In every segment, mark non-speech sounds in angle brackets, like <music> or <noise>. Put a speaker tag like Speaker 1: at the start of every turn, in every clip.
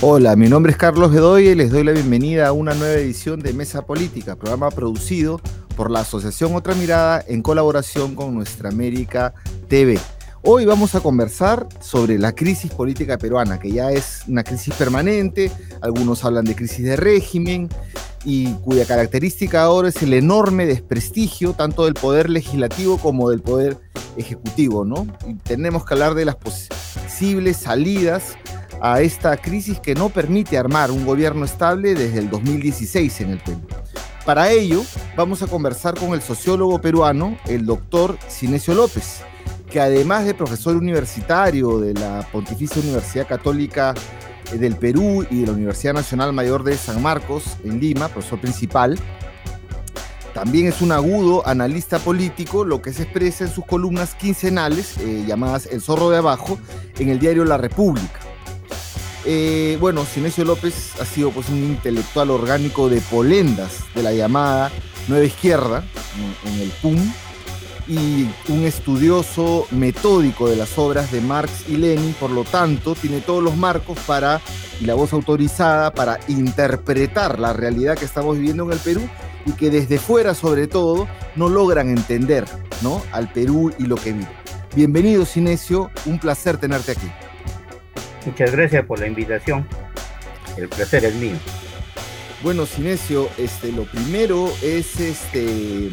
Speaker 1: Hola, mi nombre es Carlos Bedoy y les doy la bienvenida a una nueva edición de Mesa Política, programa producido por la Asociación Otra Mirada en colaboración con Nuestra América TV. Hoy vamos a conversar sobre la crisis política peruana, que ya es una crisis permanente, algunos hablan de crisis de régimen, y cuya característica ahora es el enorme desprestigio tanto del poder legislativo como del poder ejecutivo, ¿no? Y tenemos que hablar de las posibles salidas a esta crisis que no permite armar un gobierno estable desde el 2016 en el Perú. Para ello, vamos a conversar con el sociólogo peruano, el doctor Cinesio López, que además de profesor universitario de la Pontificia Universidad Católica del Perú y de la Universidad Nacional Mayor de San Marcos en Lima, profesor principal, también es un agudo analista político, lo que se expresa en sus columnas quincenales, eh, llamadas El Zorro de Abajo, en el diario La República. Eh, bueno, Sinesio López ha sido pues, un intelectual orgánico de polendas de la llamada Nueva Izquierda en, el PUM y un estudioso metódico de las obras de Marx y Lenin, por lo tanto, tiene todos los marcos para, y la voz autorizada para interpretar la realidad que estamos viviendo en el Perú y que desde fuera, sobre todo, no logran entender ¿no? al Perú y lo que vive. Bienvenido, Sinesio, un placer tenerte aquí.
Speaker 2: Muchas gracias por la invitación. El placer es mío.
Speaker 1: Bueno, Sinesio, este, lo primero es este,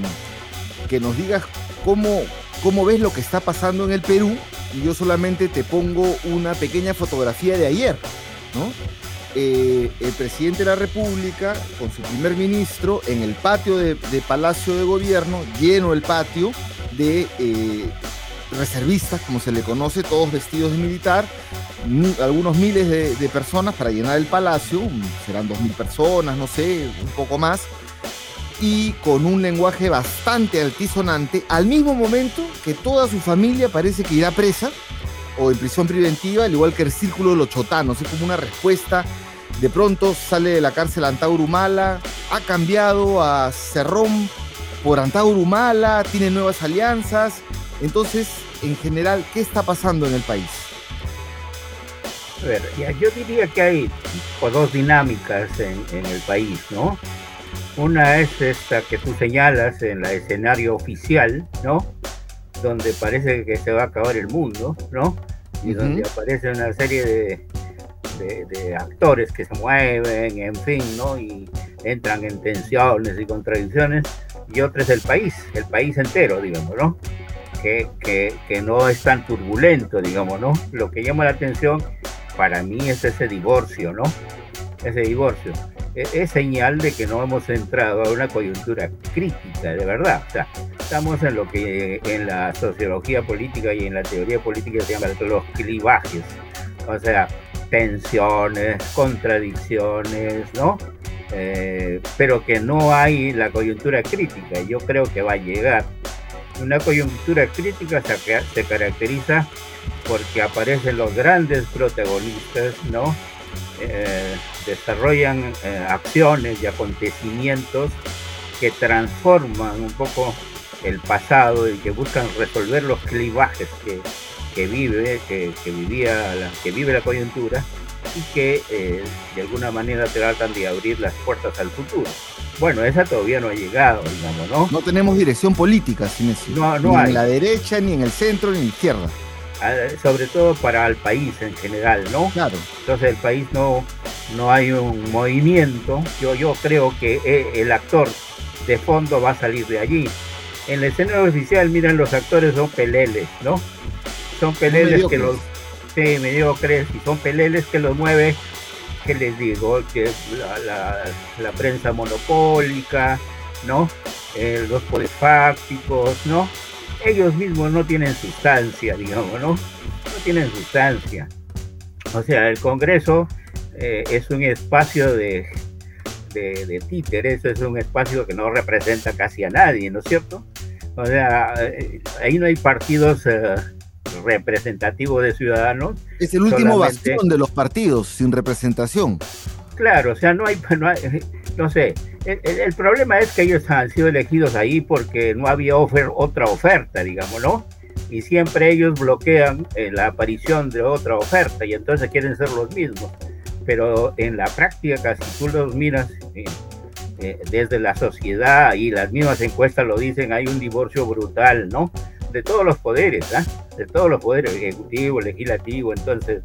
Speaker 1: que nos digas cómo, cómo ves lo que está pasando en el Perú y yo solamente te pongo una pequeña fotografía de ayer, ¿no? Eh, el presidente de la República con su primer ministro en el patio de, Palacio de Gobierno, lleno el patio de eh, reservistas, como se le conoce, todos vestidos de militar, algunos miles de, personas para llenar el palacio, serán dos mil personas, no sé, un poco más, y con un lenguaje bastante altisonante, al mismo momento que toda su familia parece que irá presa o en prisión preventiva, al igual que el círculo de los chotanos, es como una respuesta. De pronto sale de la cárcel Antaurumala, ha cambiado a Cerrón por Antaurumala, tiene nuevas alianzas. Entonces, en general, ¿qué está pasando en el país?
Speaker 2: A ver, yo diría que hay dos dinámicas en, el país, ¿no? Una es esta que tú señalas en el escenario oficial, ¿no? Donde parece que se va a acabar el mundo, ¿no? Y donde aparece una serie de, de, actores que se mueven, en fin, ¿no? Y entran en tensiones y contradicciones. Y otra es el país, el país entero, digamos, ¿no? Que, no es tan turbulento, digamos, ¿no? Lo que llama la atención para mí es ese divorcio, ¿no? Ese divorcio. E, es, señal de que no hemos entrado a una coyuntura crítica, de verdad. O sea, estamos en lo que en la sociología política y en la teoría política se llama los clivajes. O sea, tensiones, contradicciones, ¿no? Eh, pero que no hay la coyuntura crítica. Yo creo que va a llegar. Una coyuntura crítica se, caracteriza porque aparecen los grandes protagonistas, ¿no? Eh, desarrollan eh, acciones y acontecimientos que transforman un poco el pasado y que buscan resolver los clivajes que, que vive, que, vivía la, que vive la coyuntura y que eh, de alguna manera tratan de abrir las puertas al futuro. Bueno, esa todavía no ha llegado, digamos, ¿no?
Speaker 1: No tenemos dirección política, sin eso. No, no ni en la derecha, ni en el centro, ni en la izquierda
Speaker 2: sobre todo para el país en general, ¿no?
Speaker 1: Claro.
Speaker 2: Entonces el país no, no hay un movimiento. Yo, yo creo que eh, el actor de fondo va a salir de allí. En la escena oficial, miren, los actores son peleles, ¿no? Son peleles que los... Sí, mediocres, y son peleles que los mueve, que les digo, que la, la, prensa monopólica, ¿no? Eh, los poderes ¿no? ellos mismos no tienen sustancia, digamos, ¿no? No tienen sustancia. O sea, el Congreso eh, es un espacio de, de, títeres, es un espacio que no representa casi a nadie, ¿no es cierto? O sea, eh, ahí no hay partidos representativos de ciudadanos.
Speaker 1: Es el último bastión de los partidos sin representación.
Speaker 2: Claro, o sea, no hay, no, <laughs> sé, el, problema es que ellos han sido elegidos ahí porque no había otra oferta, digamos, ¿no? Y siempre ellos bloquean eh, la aparición de otra oferta y entonces quieren ser los mismos. pero en la práctica, si tú los miras eh, eh, desde la sociedad y las mismas encuestas lo dicen, hay un divorcio brutal, ¿no? De todos los poderes, ¿ah? De todos los poderes, ejecutivo, legislativo, entonces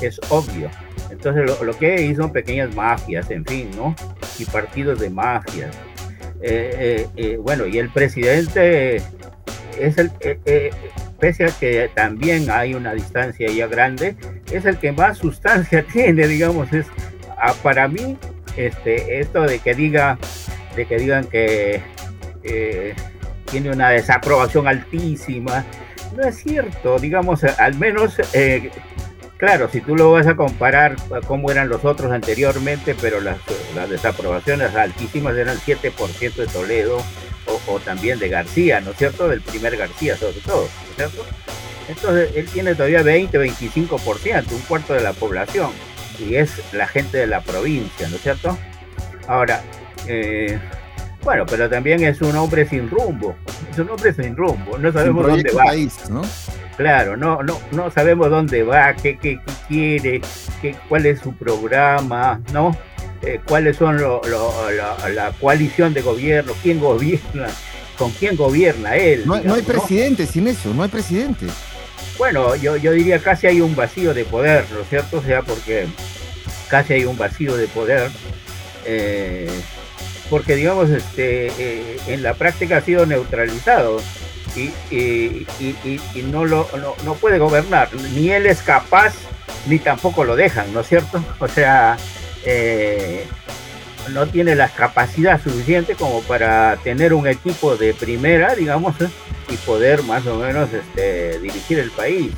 Speaker 2: es obvio. Entonces lo, que hay son pequeñas mafias, en fin, ¿no? Y partidos de mafias. Eh, bueno, y el presidente es el, pese a que también hay una distancia ya grande, es el que más sustancia <laughs> tiene, digamos, es ah, para mí este, esto de que diga, de que digan que eh, tiene una desaprobación altísima, no es cierto, digamos, al menos, eh, claro, si tú lo vas a comparar a cómo eran los otros anteriormente, pero las, desaprobaciones altísimas eran 7% de Toledo, o, también de García, ¿no es cierto? Del primer García sobre todo, ¿no es cierto? Entonces él tiene todavía 20, 25%, un cuarto de la población, y es la gente de la provincia, ¿no es cierto? Ahora, eh, bueno, pero también es un hombre sin rumbo, es un hombre sin rumbo, no sabemos dónde va. ¿no? Claro, no, no, no sabemos dónde va, qué, qué, qué quiere, qué, cuál es su programa, ¿no? Eh, cuáles son la, coalición de gobierno, quién gobierna, con quién gobierna él.
Speaker 1: No, hay presidente sin eso, no hay presidente.
Speaker 2: Bueno, yo, yo diría casi hay un vacío de poder, ¿no es cierto? O sea, porque casi hay un vacío de poder. Eh, porque digamos, este, eh, en la práctica ha sido neutralizado y, y, no, lo, no, no, puede gobernar. Ni él es capaz, ni tampoco lo dejan, ¿no es cierto? <laughs> O sea, eh, no tiene la capacidad suficiente como para tener un equipo de primera, digamos, y poder más o menos este, dirigir el país.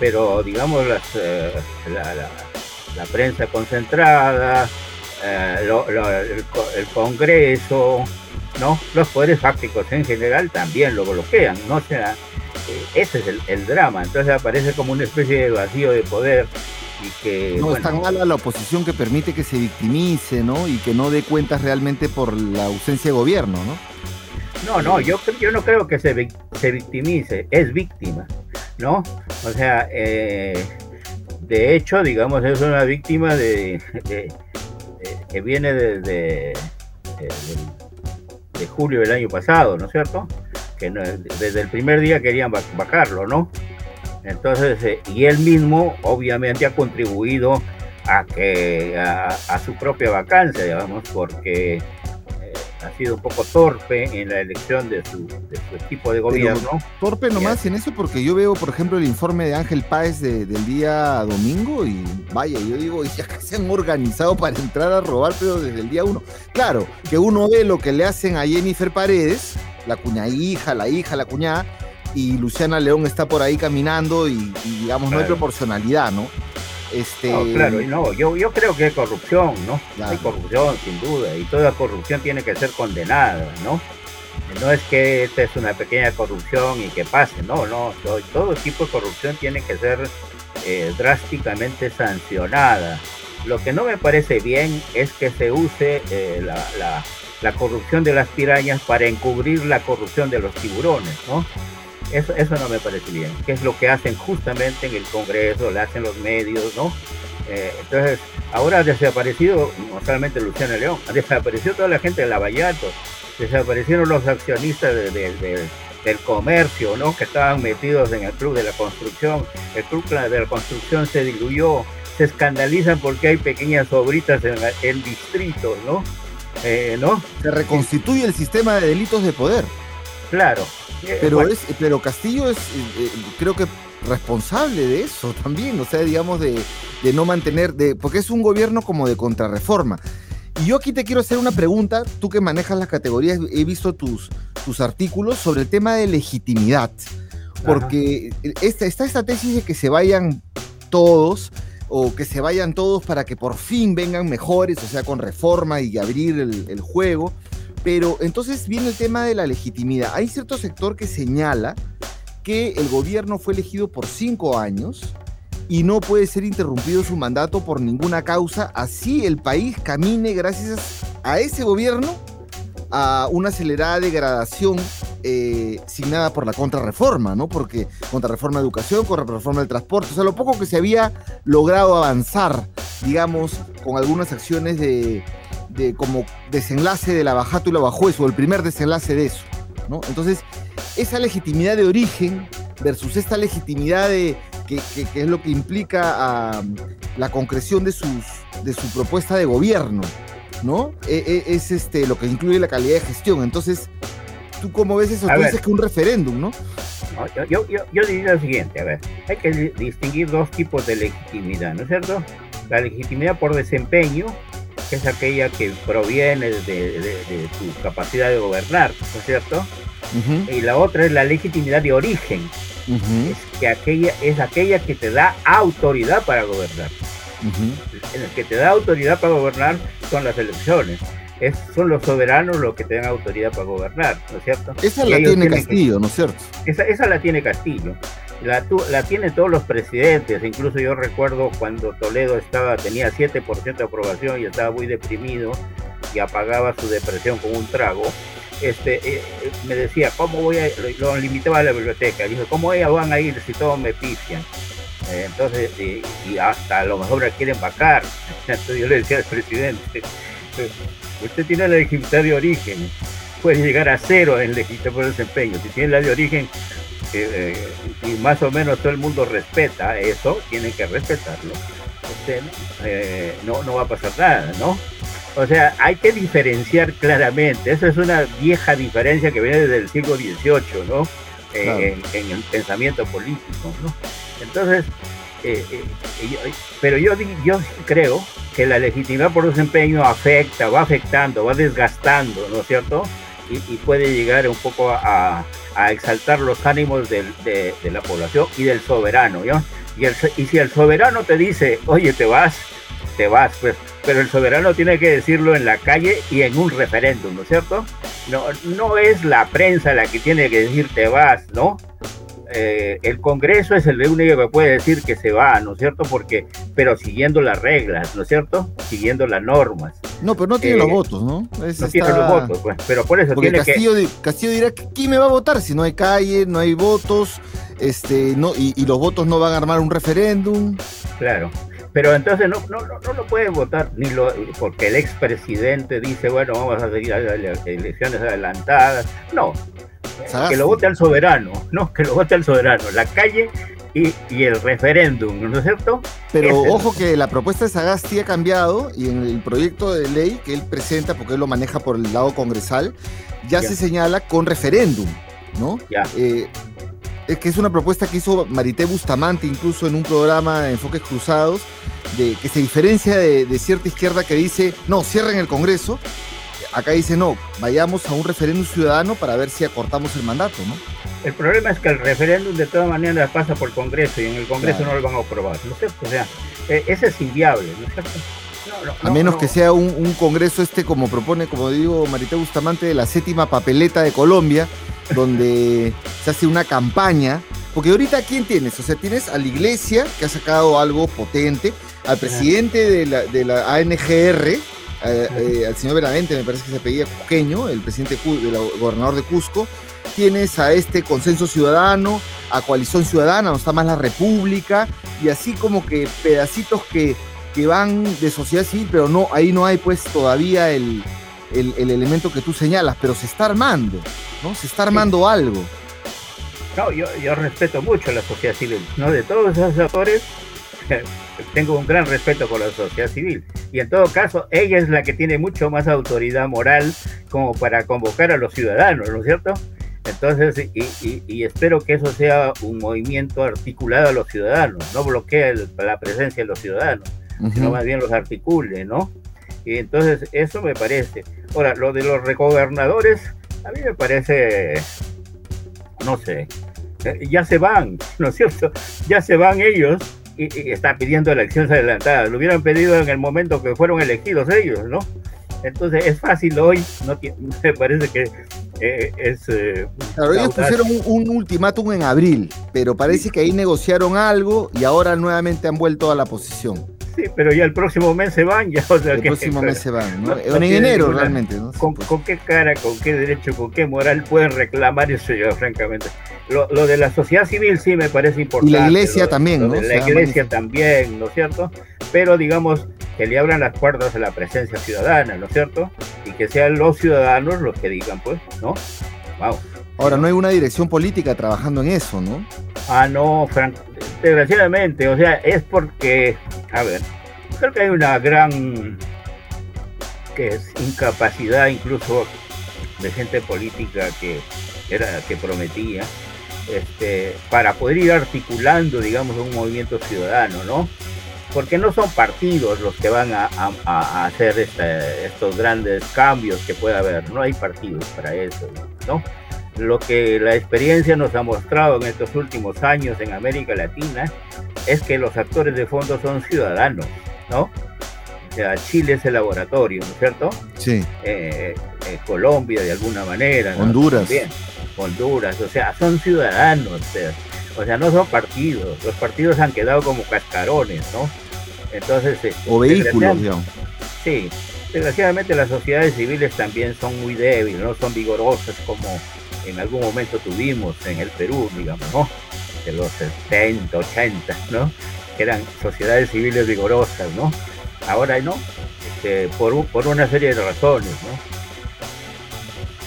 Speaker 2: Pero, digamos, eh, la, prensa concentrada, el, Congreso, ¿no? los poderes fácticos en general también lo bloquean, ¿no? sea, ese es el, el drama. Entonces aparece como una especie de vacío de poder
Speaker 1: no es tan mala la oposición que permite que se victimice, ¿no? Y que no dé cuentas realmente por la ausencia de gobierno, ¿no?
Speaker 2: No, no, yo, yo no creo que se, se victimice, es víctima, ¿no? O sea, eh, de hecho, digamos, es una víctima de, que viene desde de, julio del año pasado, ¿no es cierto? Que desde el primer día querían vacarlo, ¿no? Entonces, eh, y él mismo obviamente ha contribuido a que a, su propia vacancia, digamos, porque ha sido un poco torpe en la elección de su, equipo de gobierno.
Speaker 1: torpe nomás en eso, porque yo veo, por ejemplo, el informe de Ángel Páez del día domingo y vaya, yo digo, ya que se han organizado para entrar a robar, pero desde el día uno. Claro, que uno ve lo que le hacen a Jennifer Paredes, la cuña hija, la hija, la cuñada, y Luciana León está por ahí caminando y, digamos, no hay proporcionalidad, ¿no?
Speaker 2: Este... No, claro, no, yo, yo creo que hay corrupción, ¿no? Hay corrupción, sin duda, y toda corrupción tiene que ser condenada, ¿no? No es que esta es una pequeña corrupción y que pase, no, no, todo, tipo de corrupción tiene que ser eh, drásticamente sancionada. Lo que no me parece bien es que se use eh, la, la, la corrupción de las pirañas para encubrir la corrupción de los tiburones, ¿no? Eso, eso no me parece bien, que es lo que hacen justamente en el Congreso, lo hacen los medios, ¿no? Eh, entonces, ahora ha desaparecido no solamente Luciana León, ha desaparecido toda la gente de Lavallato, desaparecieron los accionistas del comercio, ¿no? Que estaban metidos en el club de la construcción, el club de la construcción se diluyó, se escandalizan porque hay pequeñas obritas en, el distrito, ¿no?
Speaker 1: Eh, ¿no? Se reconstituye el sistema de delitos de poder.
Speaker 2: Claro,
Speaker 1: pero, es, pero Castillo es, eh, eh, creo que responsable de eso también, o sea, digamos, de, no mantener, de, porque es un gobierno como de contrarreforma. Y yo aquí te quiero hacer una pregunta, tú que manejas las categorías, he visto tus, tus artículos sobre el tema de legitimidad, porque esta, está esta tesis de que se vayan todos, o que se vayan todos para que por fin vengan mejores, o sea, con reforma y abrir el, el juego. Pero entonces viene el tema de la legitimidad. Hay cierto sector que señala que el gobierno fue elegido por cinco años y no puede ser interrumpido su mandato por ninguna causa, así el país camine gracias a ese gobierno a una acelerada degradación eh, signada por la contrarreforma, ¿no? Porque contrarreforma de educación, contrarreforma del transporte, o sea, lo poco que se había logrado avanzar digamos, con algunas acciones de, como desenlace de la bajata y la bajuez, o el primer desenlace de eso, ¿no? Entonces, esa legitimidad de origen versus esta legitimidad de, que, es lo que implica la concreción de, sus, de su propuesta de gobierno, ¿no? E, e, es este, lo que incluye la calidad de gestión. Entonces, ¿tú cómo ves eso? Tú dices que un referéndum, ¿no?
Speaker 2: yo, yo, yo, diría lo siguiente, a ver, hay que distinguir dos tipos de legitimidad, ¿no es cierto? La legitimidad por desempeño, que es aquella que proviene de, tu capacidad de gobernar, ¿no es cierto? Y la otra es la legitimidad de origen, es, que aquella, es aquella que te da autoridad para gobernar. En el que te da autoridad para gobernar son las elecciones son los soberanos los que tienen autoridad para gobernar, ¿no es cierto?
Speaker 1: Esa la tiene Castillo, ¿no es cierto?
Speaker 2: Esa, esa la tiene Castillo. La, la tienen todos los presidentes, incluso yo recuerdo cuando Toledo estaba, tenía 7% de aprobación y estaba muy deprimido y apagaba su depresión con un trago, este, eh, eh, me decía, ¿cómo voy a, lo, limitaba a la biblioteca, dijo, ¿cómo ellas van a ir si todos me pifian? Eh, entonces, y hasta a lo mejor la quieren vacar. <laughs> Entonces yo le decía al presidente, Usted tiene la legitimidad de origen, puede llegar a cero en legitimidad por desempeño. Si tiene la de origen eh, y más o menos todo el mundo respeta eso, tiene que respetarlo. Usted eh, no, no va a pasar nada, ¿no? O sea, hay que diferenciar claramente. Esa es una vieja diferencia que viene desde el siglo XVIII, ¿no? Eh, en, el pensamiento político, ¿no? Entonces, pero yo, yo creo que la legitimidad por desempeño afecta, va afectando, va desgastando, ¿no es cierto? Y, puede llegar un poco a, exaltar los ánimos de, la población y del soberano, ¿ya? Y, y si el soberano te dice, oye, te vas, te vas, pues, pero el soberano tiene que decirlo en la calle y en un referéndum, ¿no es cierto? No, no es la prensa la que tiene que decir te vas, ¿no? Eh, el Congreso es el único que puede decir que se va, ¿no es cierto? Porque, pero siguiendo las reglas, ¿no es cierto? Siguiendo las normas.
Speaker 1: No, pero no tiene los eh, votos, ¿no?
Speaker 2: no tiene los votos, pues, pero por eso tiene
Speaker 1: Castillo, que... Castillo dirá, ¿quién me va a votar si no hay calle, no hay votos, este, no, y, los votos no van a armar un referéndum?
Speaker 2: Claro. Pero entonces no, no, no, lo puede votar ni lo, porque el expresidente dice, bueno, vamos a seguir a las elecciones adelantadas. No, que lo vote al soberano, no, que lo vote al soberano, la calle y, el referéndum, ¿no es cierto?
Speaker 1: Pero ojo que la propuesta de Sagasti ha cambiado y en el proyecto de ley que él presenta, porque él lo maneja por el lado congresal, ya, se señala con referéndum, ¿no? Ya. Eh, es que es una propuesta que hizo Marité Bustamante incluso en un programa de Enfoques Cruzados, de, que se diferencia de, de cierta izquierda que dice, no, cierren el Congreso, acá dice no, vayamos a un referéndum ciudadano para ver si acortamos el mandato, ¿no?
Speaker 2: El problema es que el referéndum de todas maneras pasa por el Congreso y en el Congreso no lo van a aprobar, ¿no es cierto? O sea, e, ese es inviable, ¿no es cierto?
Speaker 1: a menos que sea un, congreso este, como propone, como digo, Marité Bustamante, de la séptima papeleta de Colombia, <laughs> donde se hace una campaña. Porque ahorita, ¿quién tienes? O sea, tienes a la iglesia, que ha sacado algo potente, al presidente de la, de la ANGR, eh, eh, al señor Benavente, me parece que se pedía Cusqueño, el presidente el gobernador de Cusco. Tienes a este consenso ciudadano, a coalición ciudadana, donde está más la república, y así como que pedacitos que, que van de sociedad civil, pero no, ahí no hay pues todavía el, el, elemento que tú señalas, pero se está armando, ¿no? Se está armando algo.
Speaker 2: No, yo, yo respeto mucho la sociedad civil, ¿no? De todos esos actores, tengo un gran respeto por la sociedad civil. Y en todo caso, ella es la que tiene mucho más autoridad moral como para convocar a los ciudadanos, ¿no es cierto? Entonces, y, espero que eso sea un movimiento articulado a los ciudadanos, no bloquee la presencia de los ciudadanos, sino más bien los articule, ¿no? Y entonces, eso me parece. Ahora, lo de los recogernadores, a mí me parece, no sé, eh, ya se van, <laughs> ¿no es cierto? Ya se van ellos y, está pidiendo elecciones adelantadas. Lo hubieran pedido en el momento que fueron elegidos ellos, ¿no? Entonces es fácil hoy, no <laughs> me parece que eh, es... Eh,
Speaker 1: claro, ellos pusieron un, ultimátum en abril, pero parece que ahí negociaron algo y ahora nuevamente han vuelto a la posición.
Speaker 2: Sí, pero ya el próximo mes se van, ya. O
Speaker 1: sea, el próximo mes se van, ¿no? en enero realmente, ¿no?
Speaker 2: Con, con, qué cara, con qué derecho, con qué moral pueden reclamar eso yo, francamente? Lo, lo, de la sociedad civil sí me parece importante.
Speaker 1: Y la iglesia también, ¿no?
Speaker 2: la iglesia también, ¿no es cierto? Pero digamos que le abran las puertas a la presencia ciudadana, ¿no es cierto? Y que sean los ciudadanos los que digan, pues, ¿no?
Speaker 1: Vamos. Ahora, no hay una dirección política trabajando en eso, ¿no?
Speaker 2: Ah, no, Frank, desgraciadamente, o sea, es porque, a ver, creo que hay una gran que es incapacidad incluso de gente política que era que prometía este, para poder ir articulando, digamos, un movimiento ciudadano, ¿no? Porque no son partidos los que van a, hacer este, estos grandes cambios que pueda haber, no hay partidos para eso, ¿no? Lo que la experiencia nos ha mostrado en estos últimos años en América Latina es que los actores de fondo son ciudadanos, ¿no? O sea, Chile es el laboratorio, ¿no es cierto?
Speaker 1: Sí.
Speaker 2: Eh, eh, Colombia de alguna manera.
Speaker 1: Honduras.
Speaker 2: Bien. Honduras, o sea, son ciudadanos, o sea, no son partidos. Los partidos han quedado como cascarones, ¿no? Entonces. Este,
Speaker 1: o vehículos, digamos.
Speaker 2: Sí, desgraciadamente las sociedades civiles también son muy débiles, no son vigorosas como en algún momento tuvimos en el Perú, digamos, ¿no? De los 70, 80, ¿no? Que eran sociedades civiles vigorosas, ¿no? Ahora no, este, por, por una serie de razones, ¿no?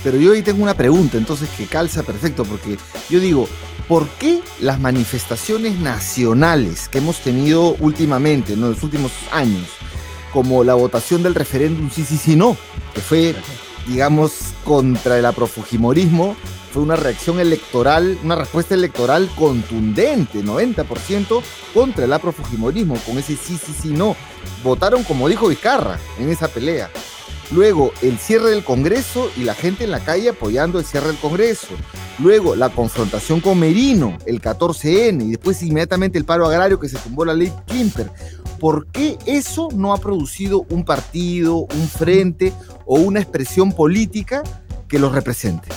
Speaker 1: Pero yo ahí tengo una pregunta, entonces que calza perfecto, porque yo digo, ¿por qué las manifestaciones nacionales que hemos tenido últimamente, en los últimos años, como la votación del referéndum sí, sí, sí, no, que fue digamos, contra el aprofujimorismo, fue una reacción electoral, una respuesta electoral contundente, 90% contra el aprofujimorismo, con ese sí, sí, sí, no. Votaron como dijo Vizcarra en esa pelea. Luego, el cierre del Congreso y la gente en la calle apoyando el cierre del Congreso. Luego, la confrontación con Merino, el 14N, y después inmediatamente el paro agrario que se tumbó la ley Klimper. ¿Por qué eso no ha producido un partido, un frente o una expresión política que los represente?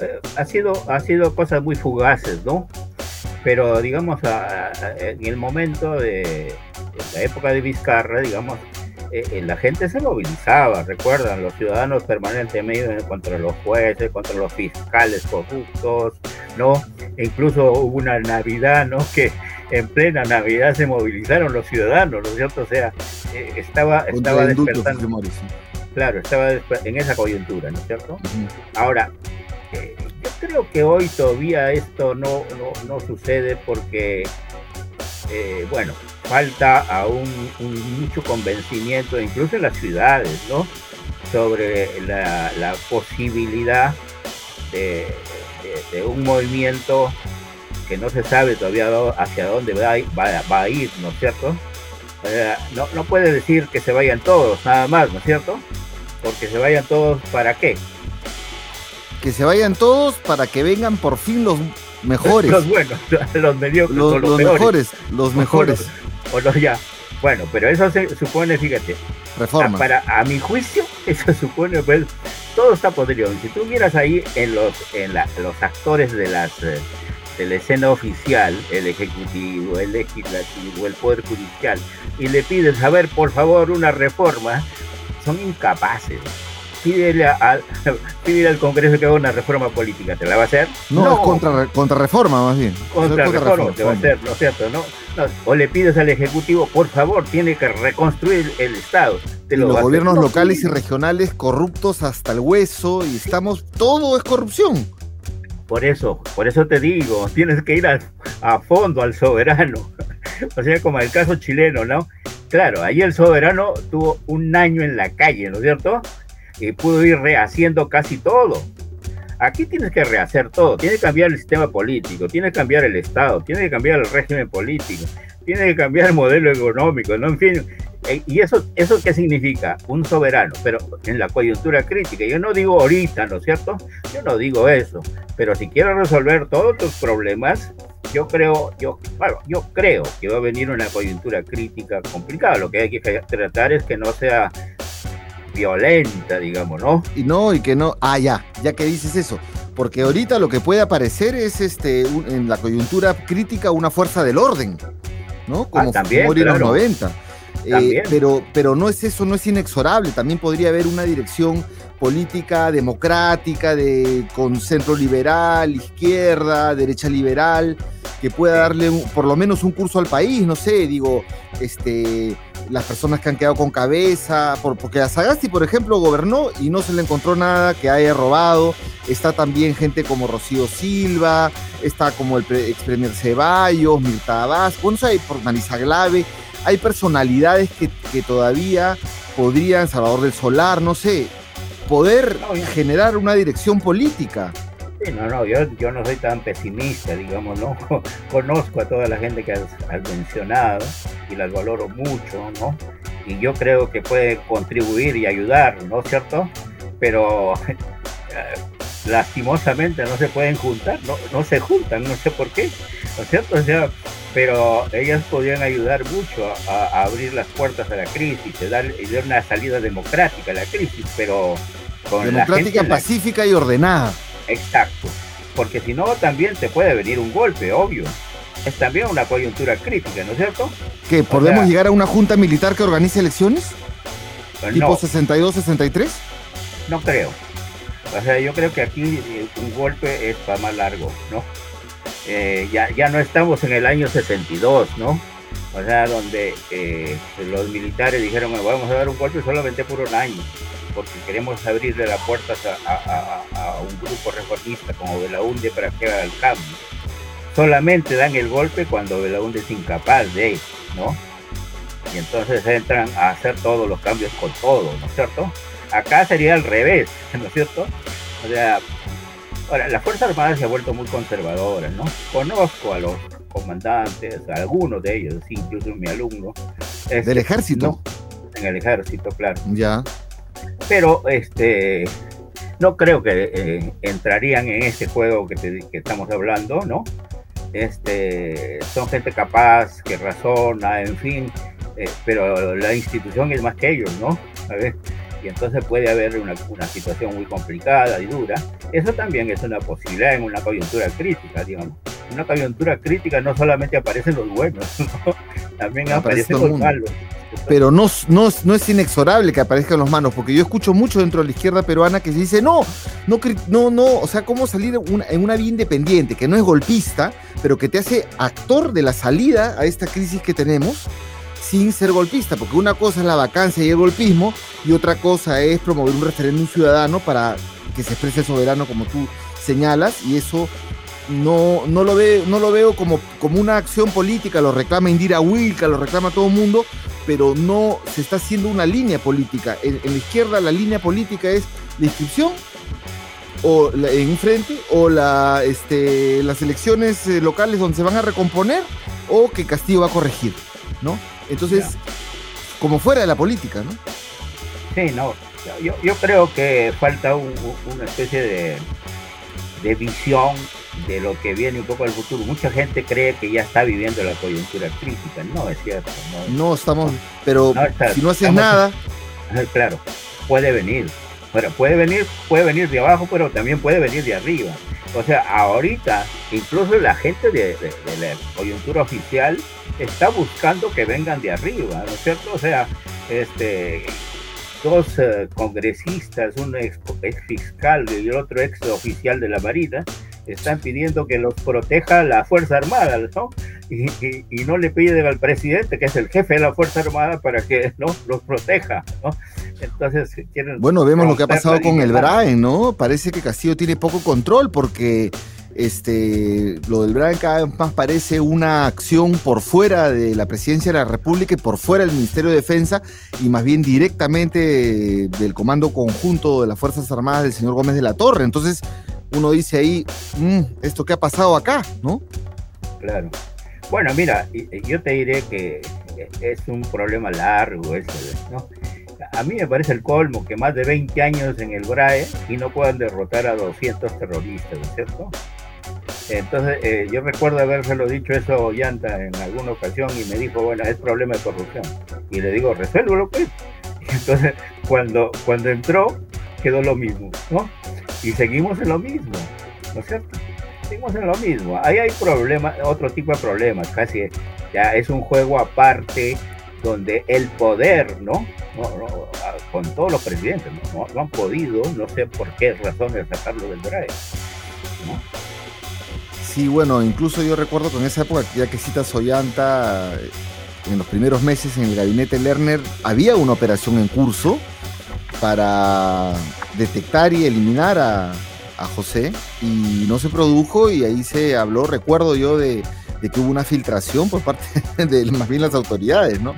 Speaker 2: Eh, ha, sido, ha sido cosas muy fugaces, ¿no? Pero digamos, en el momento de, la época de Vizcarra, digamos, eh, eh, la gente se movilizaba, recuerdan, los ciudadanos permanentemente contra los jueces, contra los fiscales corruptos, ¿no? E incluso hubo una Navidad, ¿no? <laughs> Que en plena Navidad se movilizaron los ciudadanos, ¿no es cierto? O sea, estaba, estaba despertando. Claro, estaba en esa coyuntura, ¿no es cierto? Ahora, eh, yo creo que hoy todavía esto no, no, sucede porque, eh, bueno, falta aún un, mucho convencimiento, incluso en las ciudades, ¿no? Sobre la, posibilidad de, un movimiento que no se sabe todavía hacia dónde va, va, va a ir, ¿no es cierto? no, no puede decir que se vayan todos, nada más, ¿no es cierto? Porque se vayan todos, ¿para qué?
Speaker 1: Que se vayan todos para que vengan por fin los mejores. <laughs>
Speaker 2: los buenos, <laughs> los mediocres.
Speaker 1: Los, los, mejores, los mejores.
Speaker 2: O los, ya. Bueno, pero eso se supone, fíjate.
Speaker 1: Reforma.
Speaker 2: Para, a mi juicio, <laughs> eso supone, pues, todo está podrido. Si tú miras ahí en los, en los actores de las eh, de la escena oficial, el ejecutivo, el legislativo, el poder judicial, y le pides, a ver, por favor, una reforma, son incapaces. Pídele, <laughs> al Congreso que haga una reforma política, ¿te la va a hacer?
Speaker 1: No, es contra, contra reforma más bien.
Speaker 2: Contra, reforma, te va a hacer, ¿no es cierto? ¿no? O le pides al Ejecutivo, por favor, tiene que reconstruir el Estado.
Speaker 1: los gobiernos locales y regionales corruptos hasta el hueso y estamos, todo es corrupción.
Speaker 2: Por eso, por eso te digo, tienes que ir a, fondo al soberano. <laughs> o sea, como el caso chileno, ¿no? Claro, ahí el soberano tuvo un año en la calle, ¿no es cierto? Y pudo ir rehaciendo casi todo. Aquí tienes que rehacer todo, tiene que cambiar el sistema político, tiene que cambiar el Estado, tiene que cambiar el régimen político, tiene que cambiar el modelo económico, ¿no? En fin, eh, ¿y eso, eso qué significa? Un soberano, pero en la coyuntura crítica. Yo no digo ahorita, ¿no es cierto? Yo no digo eso, pero si quieres resolver todos tus problemas, yo creo, yo, bueno, yo creo que va a venir una coyuntura crítica complicada. Lo que hay que tratar es que no sea violenta, digamos, ¿no?
Speaker 1: Y no, y que no, ah, ya, ya que dices eso, porque ahorita lo que puede aparecer es este en la coyuntura crítica una fuerza del orden. ¿No? Como ah, también, en los 90. Eh, pero, pero no es eso, no es inexorable. También podría haber una dirección política democrática, de, con centro liberal, izquierda, derecha liberal, que pueda darle por lo menos un curso al país, no sé, digo, este, las personas que han quedado con cabeza, por, porque a Sagasti, por ejemplo, gobernó y no se le encontró nada que haya robado. Está también gente como Rocío Silva, está como el ex premier Ceballos, Mirta Abás, bueno, o por Marisa Glave, hay personalidades que, que todavía podrían, Salvador del Solar, no sé, poder generar una dirección política.
Speaker 2: Sí, no, no, yo, yo no soy tan pesimista, digamos, ¿no? <laughs> Conozco a toda la gente que has, mencionado y las valoro mucho, ¿no? Y yo creo que puede contribuir y ayudar, ¿no es cierto? Pero <laughs> eh, lastimosamente no se pueden juntar, no, no se juntan, no sé por qué, ¿no es cierto? O sea, pero ellas podrían ayudar mucho a, abrir las puertas a la crisis y dar, una salida democrática a la crisis, pero
Speaker 1: con democrática, pacífica y ordenada.
Speaker 2: Exacto, porque si no también te puede venir un golpe, obvio. Es también una coyuntura crítica, ¿no es cierto?
Speaker 1: ¿Que podemos llegar a una junta militar que organice elecciones? Pues ¿Tipo 62-63?
Speaker 2: No creo. O sea, yo creo que aquí eh, un golpe es para más largo, ¿no? Eh, ya, ya no estamos en el año 62, ¿no? O sea, donde eh, los militares dijeron, bueno, vamos a dar un golpe solamente por un año, porque queremos abrirle las puertas a, un grupo reformista como Belaunde para que haga el cambio. Solamente dan el golpe cuando Belaunde es incapaz de, ¿no? Y entonces entran a hacer todos los cambios con todo, ¿no es cierto? Acá sería al revés, <laughs> ¿no es cierto? O sea, Ahora, la Fuerza Armada se ha vuelto muy conservadora, ¿no? Conozco a los comandantes, a algunos de ellos, incluso mi alumno.
Speaker 1: Este, ¿Del ejército?
Speaker 2: en el ejército, claro.
Speaker 1: Ya.
Speaker 2: Pero, este, no creo que eh, entrarían en ese juego que, que, estamos hablando, ¿no? Este, son gente capaz, que razona, en fin, eh, pero la institución es más que ellos, ¿no? A ver, y entonces puede haber una, una, situación muy complicada y dura. Eso también es una posibilidad en una coyuntura crítica, digamos. En una coyuntura crítica no solamente aparecen los buenos, <laughs> también aparecen los malos.
Speaker 1: Pero no, no, no, es inexorable que aparezcan los malos, porque yo escucho mucho dentro de la izquierda peruana que se dice, no, no, no, no, o sea, cómo salir en una vía independiente, que no es golpista, pero que te hace actor de la salida a esta crisis que tenemos, sin ser golpista, porque una cosa es la vacancia y el golpismo y otra cosa es promover un referéndum ciudadano para que se exprese el soberano como tú señalas y eso no, no, lo, veo, no lo veo como, como una acción política, lo reclama Indira Wilka, lo reclama todo el mundo, pero no se está haciendo una línea política. En, la izquierda la línea política es la inscripción o en un frente o la, este, las elecciones eh, locales donde se van a recomponer o que Castillo va a corregir, ¿no? Entonces, como fuera de la política, ¿no?
Speaker 2: Sí, no. Yo, yo creo que falta una especie de, visión de lo que viene un poco al futuro. Mucha gente cree que ya está viviendo la coyuntura crítica. No, es cierto.
Speaker 1: No, estamos, pero si no haces nada. <laughs>
Speaker 2: Claro, puede venir. Bueno, puede venir, puede venir de abajo, pero también puede venir de arriba. O sea, ahorita, incluso la gente de, la coyuntura oficial está buscando que vengan de arriba, ¿no es cierto? O sea, este, dos eh, congresistas, un ex, fiscal y el otro ex oficial de la Marina, están pidiendo que los proteja la Fuerza Armada, ¿no? Y, y, no le piden al presidente, que es el jefe de la Fuerza Armada, para que no los proteja, ¿no? Entonces,
Speaker 1: bueno, vemos lo que ha pasado con el Brain, ¿no? Parece que Castillo tiene poco control porque este, lo del Brain cada vez más parece una acción por fuera de la presidencia de la República y por fuera del Ministerio de Defensa y más bien directamente del Comando Conjunto de las Fuerzas Armadas del señor Gómez de la Torre. Entonces, uno dice ahí, mm, ¿esto qué ha pasado acá? ¿No?
Speaker 2: Claro. Bueno, mira, yo te diré que es un problema largo ese, ¿no? a mí me parece el colmo que más de 20 años en el BRAE y no puedan derrotar a 200 terroristas, ¿no es cierto? Entonces, eh, yo recuerdo habérselo dicho eso a Ollanta en alguna ocasión y me dijo, bueno, es problema de corrupción. Y le digo, resuélvelo pues. <laughs> entonces, cuando, cuando entró, quedó lo mismo, ¿no? Y seguimos en lo mismo, ¿no es cierto? seguimos en lo mismo. Ahí hay problemas, otro tipo de problemas, casi ya es un juego aparte donde el poder, ¿no? con todos los presidentes, ¿no? han podido, no sé por qué razones, sacarlo del drive. ¿no?
Speaker 1: Sí, bueno, incluso yo recuerdo que en esa época, ya que cita Soyanta, en los primeros meses en el gabinete Lerner, había una operación en curso para detectar y eliminar a, José y no se produjo y ahí se habló, recuerdo yo, de, de que hubo una filtración por parte <laughs> de más bien las autoridades, ¿no?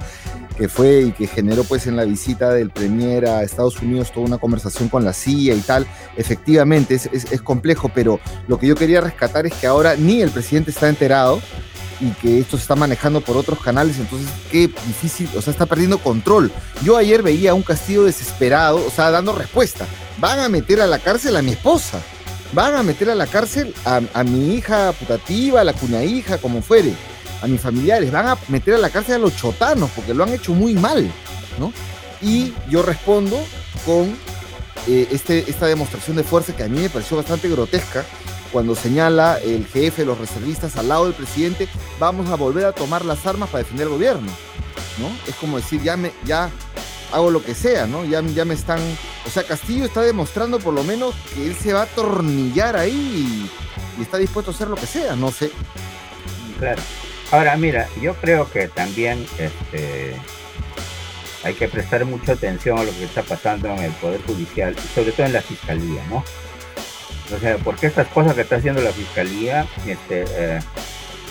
Speaker 1: que fue y que generó pues en la visita del Premier a Estados Unidos toda una conversación con la CIA y tal. Efectivamente, es, es, complejo, pero lo que yo quería rescatar es que ahora ni el presidente está enterado y que esto se está manejando por otros canales, entonces qué difícil, o sea, está perdiendo control. Yo ayer veía a un Castillo desesperado, o sea, dando respuesta. Van a meter a la cárcel a mi esposa, van a meter a la cárcel a, mi hija putativa, a la cuña hija, como fuere a mis familiares, van a meter a la cárcel a los chotanos porque lo han hecho muy mal, ¿no? Y yo respondo con eh, este, esta demostración de fuerza que a mí me pareció bastante grotesca cuando señala el jefe de los reservistas al lado del presidente, vamos a volver a tomar las armas para defender el gobierno, ¿no? Es como decir, ya, me, ya hago lo que sea, ¿no? Ya, ya me están... O sea, Castillo está demostrando por lo menos que él se va a atornillar ahí y, está dispuesto a hacer lo que sea, no sé.
Speaker 2: Claro. Ahora, mira, yo creo que también este, hay que prestar mucha atención a lo que está pasando en el Poder Judicial, sobre todo en la Fiscalía, ¿no? O sea, porque estas cosas que está haciendo la Fiscalía este, eh,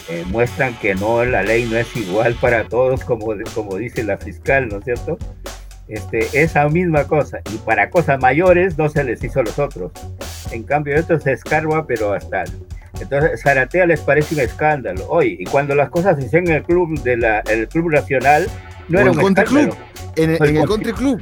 Speaker 2: eh, muestran que no, la ley no es igual para todos, como, como dice la fiscal, ¿no es cierto? Este, esa misma cosa, y para cosas mayores no se les hizo a los otros. En cambio, esto se escarba, pero hasta entonces, Zaratea les parece un escándalo. Hoy, y cuando las cosas se hacían en el club de la, el club nacional, no era un escándalo.
Speaker 1: En, en, el country club,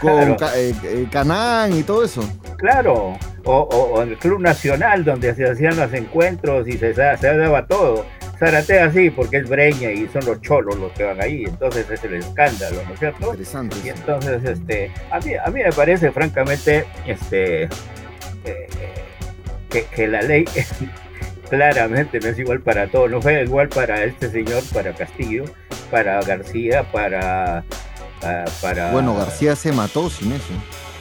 Speaker 1: con eh, eh, Canán y todo eso.
Speaker 2: Claro, o, en el club nacional, donde se hacían los encuentros y se, se daba todo. Zaratea sí, porque es breña y son los cholos los que van ahí, entonces es el escándalo, ¿no es cierto?
Speaker 1: Interesante.
Speaker 2: Y entonces, este, a mí, a mí me parece francamente, este, eh, que, que, la ley <laughs> claramente no es igual para todos, no fue igual para este señor, para Castillo, para García, para... para
Speaker 1: bueno, García se mató sin eso.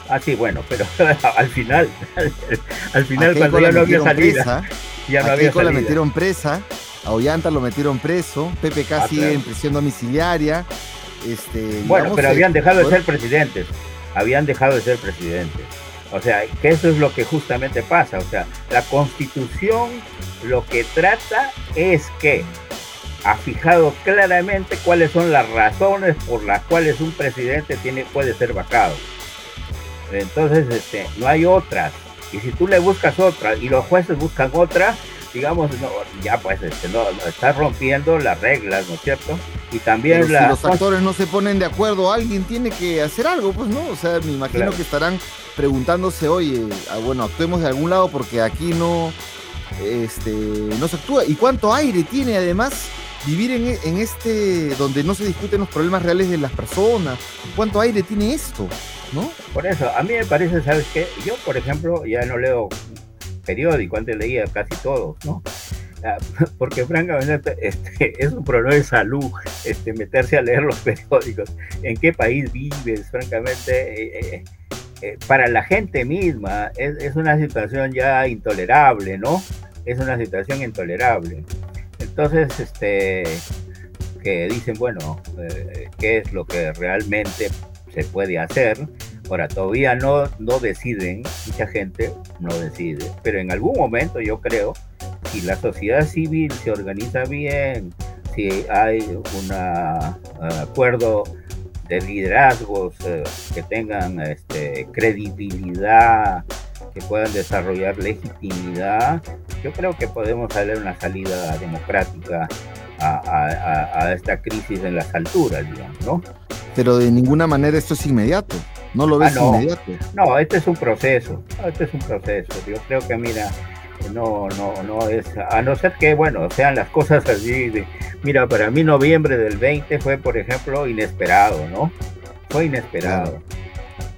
Speaker 2: Ah, sí, bueno, pero <laughs> al final, <laughs> al final cuando ya no había salida, presa, <laughs>
Speaker 1: ya no había salida. la metieron presa, a Ollanta lo metieron preso, PPK ah, sigue en prisión domiciliaria. Este,
Speaker 2: bueno, pero habían dejado de ser presidentes, habían dejado de ser presidentes. O sea, que eso es lo que justamente pasa. O sea, la constitución lo que trata es que ha fijado claramente cuáles son las razones por las cuales un presidente tiene, puede ser vacado. Entonces, este, no hay otras. Y si tú le buscas otra y los jueces buscan otra, digamos, ya pues este, no, estás rompiendo las reglas, ¿no es cierto? Y también
Speaker 1: si los actores no se ponen de acuerdo, alguien tiene que hacer algo, pues no, o sea, me imagino que estarán preguntándose, oye, ah, bueno, actuemos de algún lado porque aquí no, este, no se actúa. ¿Y cuánto aire tiene además vivir en, en este, donde no se discuten los problemas reales de las personas? ¿Cuánto aire tiene esto? ¿No?
Speaker 2: Por eso, a mí me parece, ¿sabes qué? Yo, por ejemplo, ya no leo periódico, antes leía casi todo, ¿no? Ah, <laughs> porque francamente este, es un problema de salud este, meterse a leer los periódicos. ¿En qué país vives? Francamente, eh, eh, eh, para la gente misma es, una situación ya intolerable, ¿no? Es una situación intolerable. Entonces, este, que dicen, bueno, ¿qué es lo que realmente se puede hacer? Ahora, todavía no, no deciden, mucha gente no decide, pero en algún momento yo creo, si la sociedad civil se organiza bien, si hay un acuerdo de liderazgos eh, que tengan este, credibilidad, que puedan desarrollar legitimidad, yo creo que podemos darle una salida democrática a, a, esta crisis en las alturas, digamos, ¿no?
Speaker 1: Pero de ninguna manera esto es inmediato. ¿No lo ves ah,
Speaker 2: no.
Speaker 1: inmediato?
Speaker 2: No, este es un proceso. Este es un proceso. Yo creo que, mira, no, no, no es. A no ser que, bueno, sean las cosas así. De, mira, para mí, noviembre del 20 fue, por ejemplo, inesperado, ¿no? Fue inesperado.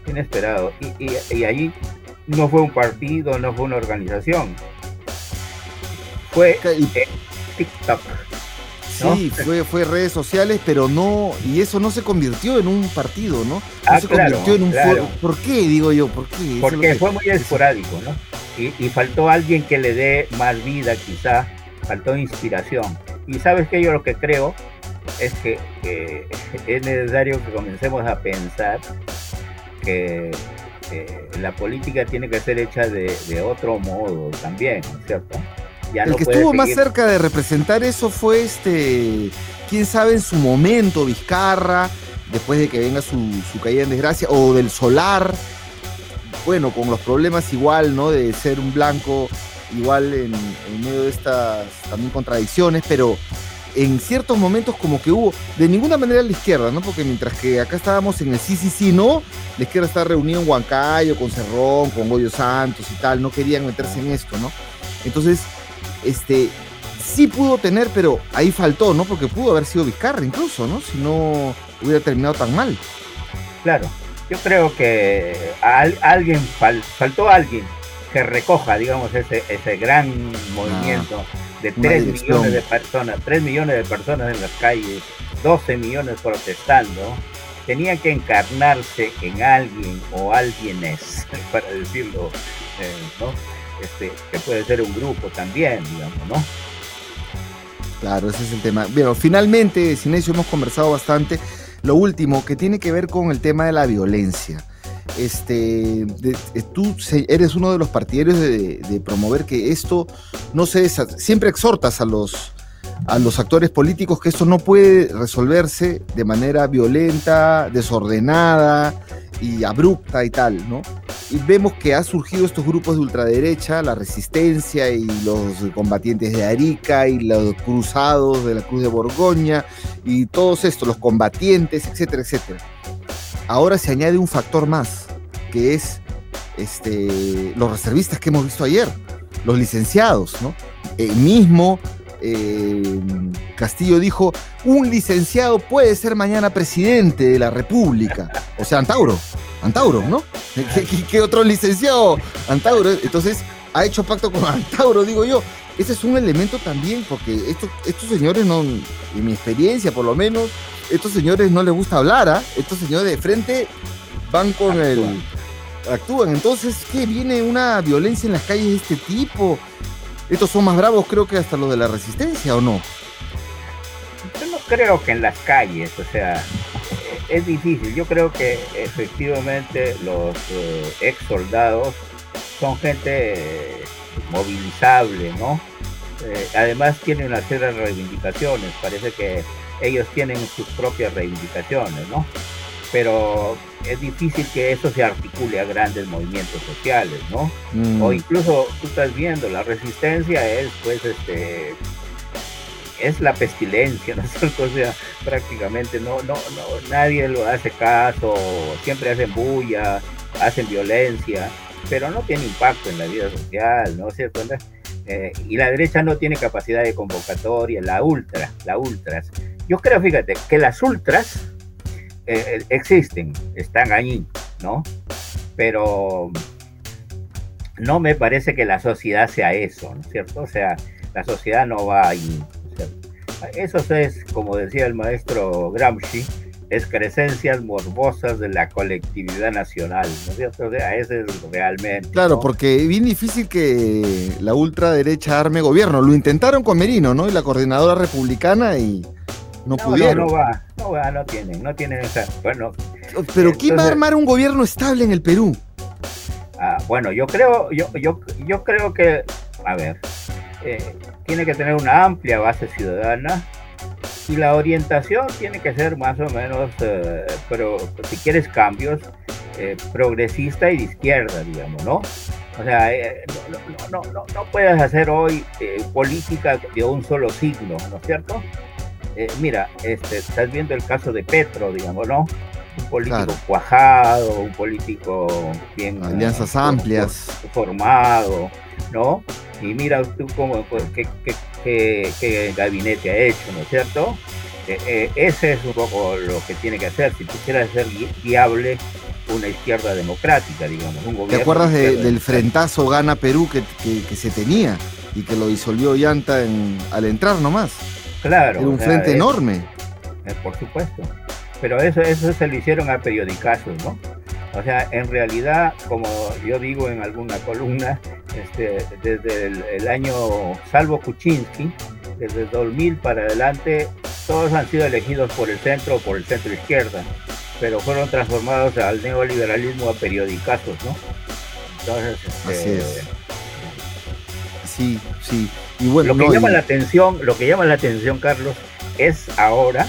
Speaker 2: Inesperado. Y, y, y allí no fue un partido, no fue una organización. fue TikTok.
Speaker 1: Sí, fue, fue redes sociales, pero no, y eso no se convirtió en un partido, ¿no? No
Speaker 2: ah,
Speaker 1: se
Speaker 2: convirtió en un
Speaker 1: ¿Por qué, digo yo? ¿Por qué?
Speaker 2: Porque fue muy esporádico, ¿no? Y, y, faltó alguien que le dé más vida, quizá, faltó inspiración. Y sabes que yo lo que creo es que, <laughs> es necesario que comencemos a pensar que la política tiene que ser hecha de, otro modo también, ¿cierto?
Speaker 1: el que estuvo más cerca de representar eso fue este, quién sabe en su momento, Vizcarra, después de que venga su, caída en desgracia, o del Solar, bueno, con los problemas igual, ¿no? De ser un blanco igual en, en medio de estas también contradicciones, pero en ciertos momentos como que hubo, de ninguna manera la izquierda, ¿no? Porque mientras que acá estábamos en el sí, sí, sí, no, la izquierda está reunida en Huancayo, con Cerrón, con Goyo Santos y tal, no querían meterse en esto, ¿no? Entonces, este, sí pudo tener, pero ahí faltó, ¿no? Porque pudo haber sido Vizcarra incluso, ¿no? Si no hubiera terminado tan mal.
Speaker 2: Claro, yo creo que alguien faltó alguien que recoja, digamos, ese, ese gran movimiento de 3 millones de personas, 3 millones de personas en las calles, 12 millones protestando, tenía que encarnarse en alguien o alguienes, <laughs> para decirlo, eh, ¿no? Este, que puede ser un grupo también, digamos, ¿no?
Speaker 1: Claro, ese es el tema. Bueno, finalmente, Sinesio, hemos conversado bastante. Lo último, que tiene que ver con el tema de la violencia este, eh, tú eres uno de los partidarios de, promover que esto no se siempre exhortas a los a los actores políticos que esto no puede resolverse de manera violenta, desordenada y abrupta y tal, ¿no? Y vemos que ha surgido estos grupos de ultraderecha, la resistencia y los combatientes de Arica y los cruzados de la Cruz de Borgoña y todos estos, los combatientes, etcétera, etcétera ahora se añade un factor más, que es este, los reservistas que hemos visto ayer, los licenciados, ¿no? El mismo eh, Castillo dijo, un licenciado puede ser mañana presidente de la República. O sea, Antauro, Antauro, ¿no? <laughs> ¿Qué, otro licenciado? Antauro. Entonces, ha hecho pacto con Antauro, digo yo. Ese es un elemento también, porque estos, estos señores, no, en mi experiencia por lo menos, estos señores no les gusta hablar, ¿ah? Estos señores de frente van con el. actúan. Entonces, ¿qué? ¿Viene una violencia en las calles de este tipo? Estos son más bravos, creo que hasta los de la resistencia, ¿o no?
Speaker 2: Yo no creo que en las calles, o sea, es difícil. Yo creo que efectivamente los eh, ex soldados son gente eh, movilizable, ¿no? Eh, además tienen una serie de reivindicaciones. Parece que ellos tienen sus propias reivindicaciones, ¿no? Pero es difícil que eso se articule a grandes movimientos sociales, ¿no? Mm. O incluso tú estás viendo, la resistencia es, pues, este, es la pestilencia, <laughs> ¿no es cierto? O sea, prácticamente no, no, no, nadie lo hace caso, siempre hacen bulla, hacen violencia, pero no tiene impacto en la vida social, ¿no es cierto? Eh, y la derecha no tiene capacidad de convocatoria, la ultra, la ultras. Yo creo, fíjate, que las ultras eh, eh, existen, están ahí, ¿no? Pero no me parece que la sociedad sea eso, ¿no es cierto? O sea, la sociedad no va ahí. Eso es, como decía el maestro Gramsci, excrescencias morbosas de la colectividad nacional, ¿no es cierto? O sea, ese es realmente.
Speaker 1: Claro, porque es bien difícil que la ultraderecha arme gobierno. Lo intentaron con Merino, ¿no? Y la coordinadora republicana y no, pudieron.
Speaker 2: No, va, no va, no tienen, no tienen esa. Bueno.
Speaker 1: Pero ¿quién va a armar un gobierno estable en el Perú?
Speaker 2: Ah, bueno, yo creo, yo, yo, yo creo que, a ver, eh, tiene que tener una amplia base ciudadana y la orientación tiene que ser más o menos, eh, pero si quieres cambios, eh, progresista y de izquierda, digamos, ¿no? O sea, no, no, no, no, puedes hacer hoy política de un solo signo, ¿no es cierto? Eh, mira, este, estás viendo el caso de Petro, digamos, ¿no? Un político cuajado, un político bien...
Speaker 1: Alianzas amplias.
Speaker 2: Formado, ¿no? Y mira tú cómo, pues, qué, qué, gabinete ha hecho, ¿no es cierto? Eh, eh, ese es un poco lo que tiene que hacer. Si quisiera ser viable una izquierda democrática, digamos. Un
Speaker 1: ¿Te acuerdas del frentazo gana Perú que, que, se tenía? y que lo disolvió Llanta al entrar nomás.
Speaker 2: Claro.
Speaker 1: Era un frente enorme.
Speaker 2: Eh, por supuesto. Pero eso, eso se lo hicieron a periodicazos, ¿no? O sea, en realidad, como yo digo en alguna columna, este, desde el, año, salvo Kuczynski, desde el 2000 para adelante, todos han sido elegidos por el centro o por el centro izquierda, pero fueron transformados al neoliberalismo a periodicazos, ¿no?
Speaker 1: Entonces, este, Sí, sí. Y bueno,
Speaker 2: lo que llama la atención, lo que llama la atención, Carlos, es ahora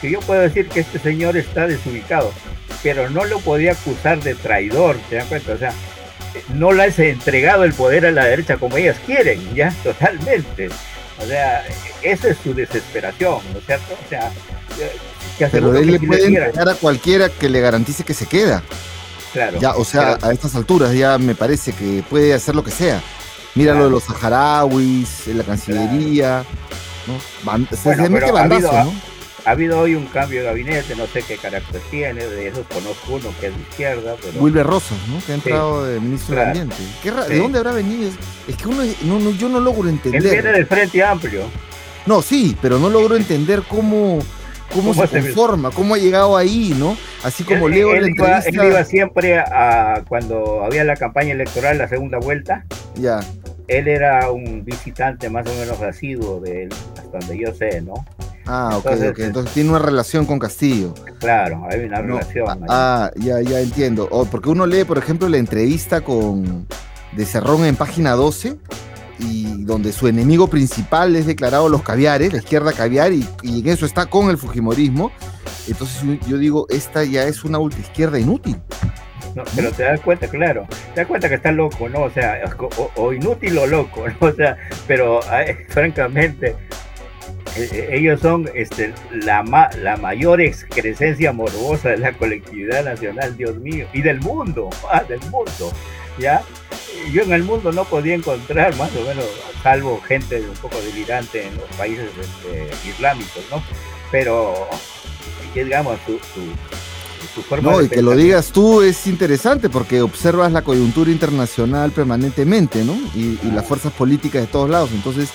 Speaker 2: que yo puedo decir que este señor está desubicado pero no lo podía acusar de traidor, ¿te dan cuenta? O sea, no le has entregado el poder a la derecha como ellas quieren, ya, totalmente. O sea, esa es su desesperación, ¿no es cierto? O sea,
Speaker 1: que pero él le puede entregar a cualquiera que le garantice que se queda. Claro. Ya, o sea, a estas alturas ya me parece que puede hacer lo que sea. Mira lo de los saharauis, la Cancillería, ¿no?
Speaker 2: se bandazo, ¿no? Ha habido hoy un cambio de gabinete, no sé qué carácter tiene, de esos conozco uno que es de izquierda. Pero...
Speaker 1: Wilber Rosas, ¿no? Que ha entrado de ministro del Ambiente. ¿De dónde habrá venido? Es que uno, no, yo no logro entender.
Speaker 2: Él viene del Frente Amplio.
Speaker 1: No, sí, pero no logro entender cómo, cómo, se conforma, cómo ha llegado ahí, ¿no? Así como leo la entrevista...
Speaker 2: Iba, él iba siempre a, cuando había la campaña electoral, la segunda vuelta.
Speaker 1: Ya.
Speaker 2: Él era un visitante más o menos asiduo de él, hasta donde yo sé, ¿no?
Speaker 1: Ah, ok, entonces, ok. Entonces tiene una relación con Castillo.
Speaker 2: Claro, hay una relación.
Speaker 1: Ah, ah, ya, ya entiendo. porque uno lee, por ejemplo, la entrevista con de Cerrón en página 12 y donde su enemigo principal es declarado los caviares, la izquierda caviar, y, en eso está con el Fujimorismo. Entonces yo digo, esta ya es una izquierda inútil.
Speaker 2: No, pero te das cuenta, claro, te das cuenta que está loco, ¿no? O sea, o, inútil o loco, ¿no? O sea, pero <laughs> francamente, ellos son este, la, la mayor excrescencia morbosa de la colectividad nacional, Dios mío, y del mundo, <laughs> ah, del mundo, ¿ya? Yo en el mundo no podía encontrar, más o menos, salvo gente un poco delirante en los países este, islámicos, ¿no? Pero, digamos, su, su, forma
Speaker 1: no, y que lo digas tú es interesante porque observas la coyuntura internacional permanentemente, ¿no? Y, y las fuerzas políticas de todos lados. Entonces,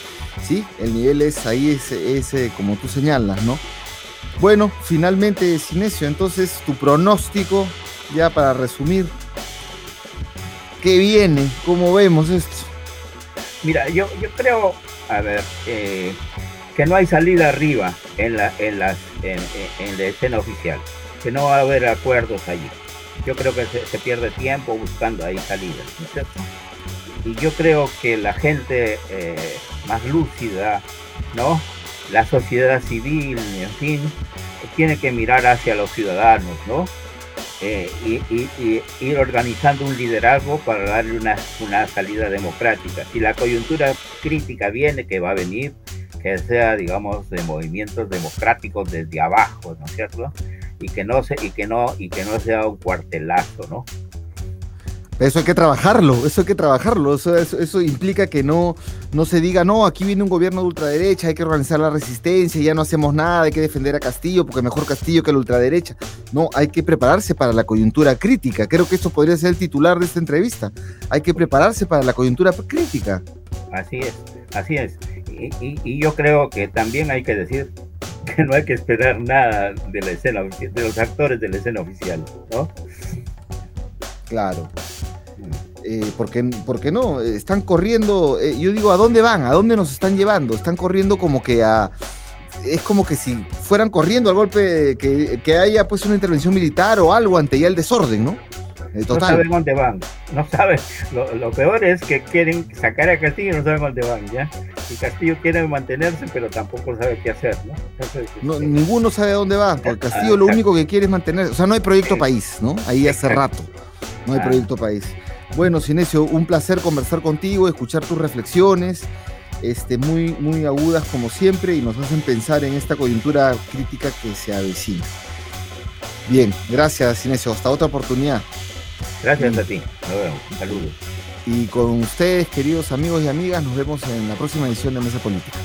Speaker 1: ¿sí? El nivel es ahí, ese, como tú señalas, ¿no? Bueno, finalmente, Sinesio, entonces tu pronóstico, ya para resumir, ¿qué viene? ¿Cómo vemos esto?
Speaker 2: Mira, yo, yo creo, a ver, eh, que no hay salida arriba en la, en, las, en, la escena oficial, que no va a haber acuerdos allí. Yo creo que se, pierde tiempo buscando ahí salidas, ¿no? Y yo creo que la gente eh, más lúcida, ¿no? La sociedad civil, en fin, tiene que mirar hacia los ciudadanos, ¿no? Eh, y, ir organizando un liderazgo para darle una, una salida democrática. Si la coyuntura crítica viene, que va a venir, que sea, digamos, de movimientos democráticos desde abajo, ¿no es cierto? Y que no, se, y que no, y que no sea un cuartelazo, ¿no?
Speaker 1: Eso hay que trabajarlo, eso hay que trabajarlo. Eso, eso, implica que no, no se diga, no, aquí viene un gobierno de ultraderecha, hay que organizar la resistencia, ya no hacemos nada, hay que defender a Castillo, porque mejor Castillo que la ultraderecha. No, hay que prepararse para la coyuntura crítica. Creo que esto podría ser el titular de esta entrevista. Hay que prepararse para la coyuntura crítica.
Speaker 2: Así es, así es. Y, yo creo que también hay que decir <laughs> que no hay que esperar nada de la escena, de los actores de la escena oficial, ¿no?
Speaker 1: Claro. Eh, porque, porque no, están corriendo, eh, yo digo, ¿a dónde van? ¿A dónde nos están llevando? Están corriendo como que a... Es como que si fueran corriendo al golpe, que, que haya pues una intervención militar o algo ante ya el desorden, ¿no?
Speaker 2: Eh, no saben dónde van, no saben. Lo, peor es que quieren sacar a Castillo y no saben dónde van, ¿ya? Y Castillo quiere mantenerse, pero tampoco sabe qué hacer, ¿no?
Speaker 1: no ninguno sabe dónde va, porque Castillo lo único que quiere es mantenerse. O sea, no hay proyecto país, ¿no? Ahí hace rato. No hay proyecto país. Bueno, Sinesio, un placer conversar contigo, escuchar tus reflexiones, este, muy, muy agudas como siempre y nos hacen pensar en esta coyuntura crítica que se avecina. Bien, gracias Sinesio, hasta otra oportunidad.
Speaker 2: Gracias a ti, nos vemos, un saludo.
Speaker 1: Y con ustedes, queridos amigos y amigas, nos vemos en la próxima edición de Mesa Política.